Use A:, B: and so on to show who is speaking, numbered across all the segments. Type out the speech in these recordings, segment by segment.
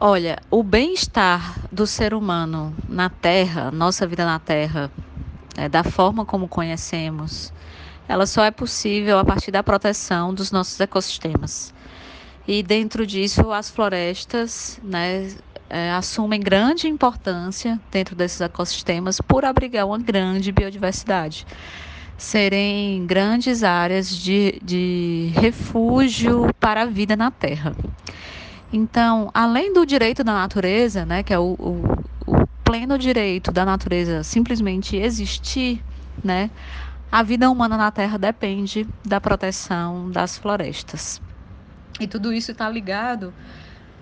A: Olha, o bem-estar do ser humano na Terra, nossa vida na Terra, é, da forma como conhecemos, ela só é possível a partir da proteção dos nossos ecossistemas. E dentro disso, as florestas né, é, assumem grande importância dentro desses ecossistemas por abrigar uma grande biodiversidade. Serem grandes áreas de, de refúgio para a vida na Terra. Então, além do direito da natureza, né, que é o, o, o pleno direito da natureza simplesmente existir, né, a vida humana na Terra depende da proteção das florestas. E tudo isso está ligado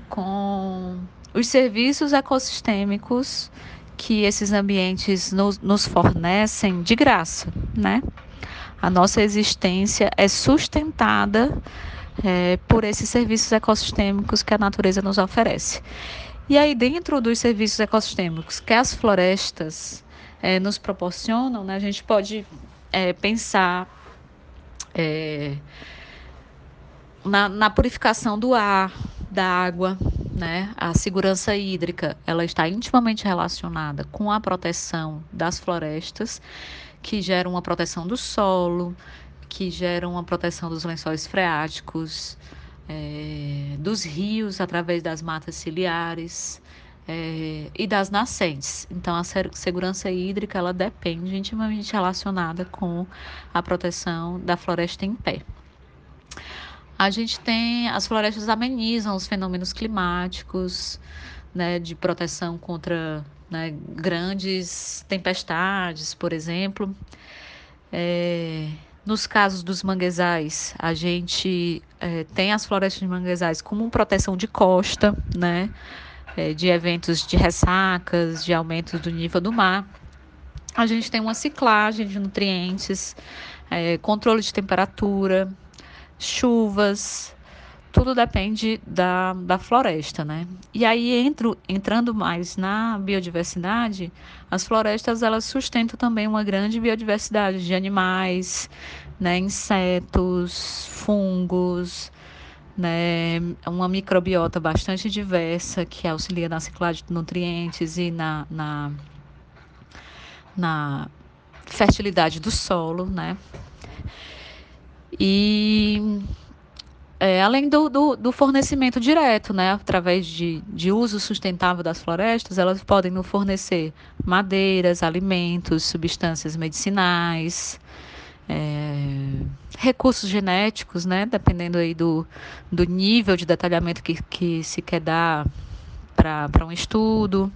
A: com os serviços ecossistêmicos que esses ambientes nos, nos fornecem de graça, né? A nossa existência é sustentada é, por esses serviços ecossistêmicos que a natureza nos oferece. E aí, dentro dos serviços ecossistêmicos que as florestas é, nos proporcionam, né, a gente pode é, pensar é, na, na purificação do ar, da água, né? A segurança hídrica, ela está intimamente relacionada com a proteção das florestas, que geram uma proteção do solo, que geram uma proteção dos lençóis freáticos, é, dos rios através das matas ciliares é, e das nascentes. Então, a segurança hídrica ela depende intimamente relacionada com a proteção da floresta em pé. A gente tem as florestas amenizam os fenômenos climáticos, né, de proteção contra né, grandes tempestades, por exemplo. É, nos casos dos manguezais, a gente é, tem as florestas de manguezais como proteção de costa, né? É, de eventos de ressacas, de aumento do nível do mar. A gente tem uma ciclagem de nutrientes, é, controle de temperatura, chuvas, tudo depende da, da floresta, né? E aí, entro, entrando mais na biodiversidade, as florestas elas sustentam também uma grande biodiversidade de animais, né? insetos, fungos, né? uma microbiota bastante diversa que auxilia na ciclagem de nutrientes e na, na, na fertilidade do solo, né? E é, além do, do, do, fornecimento direto, né, através de, de uso sustentável das florestas, elas podem nos fornecer madeiras, alimentos, substâncias medicinais, é, recursos genéticos, né, dependendo aí do, do nível de detalhamento que, que se quer dar para um estudo.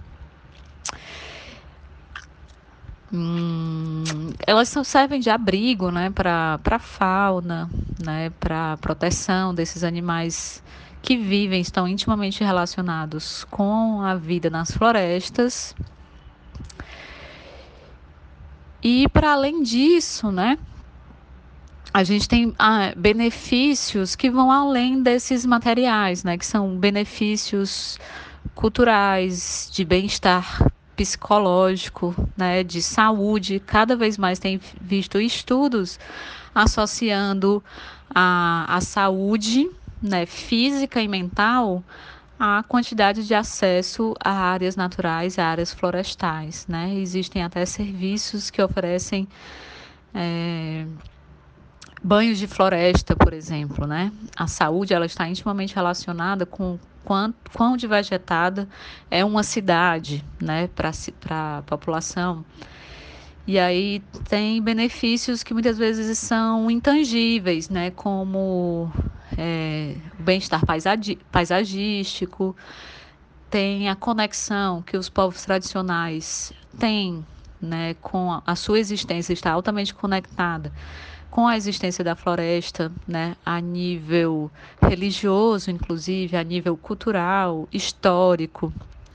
A: Hum, elas servem de abrigo né, para a fauna, né, para proteção desses animais que vivem, estão intimamente relacionados com a vida nas florestas. E para além disso, né, a gente tem ah, benefícios que vão além desses materiais, né, que são benefícios culturais, de bem-estar psicológico, né, de saúde. Cada vez mais tem visto estudos associando a, a saúde né, física e mental à quantidade de acesso a áreas naturais, a áreas florestais. Né? Existem até serviços que oferecem é, banhos de floresta, por exemplo. Né? A saúde ela está intimamente relacionada com quão, quão vegetada é uma cidade né, para a população. E aí tem benefícios que muitas vezes são intangíveis, né, como é, o bem-estar paisagístico, tem a conexão que os povos tradicionais têm né, com a, a sua existência, está altamente conectada com a existência da floresta, né, a nível religioso, inclusive, a nível cultural, histórico.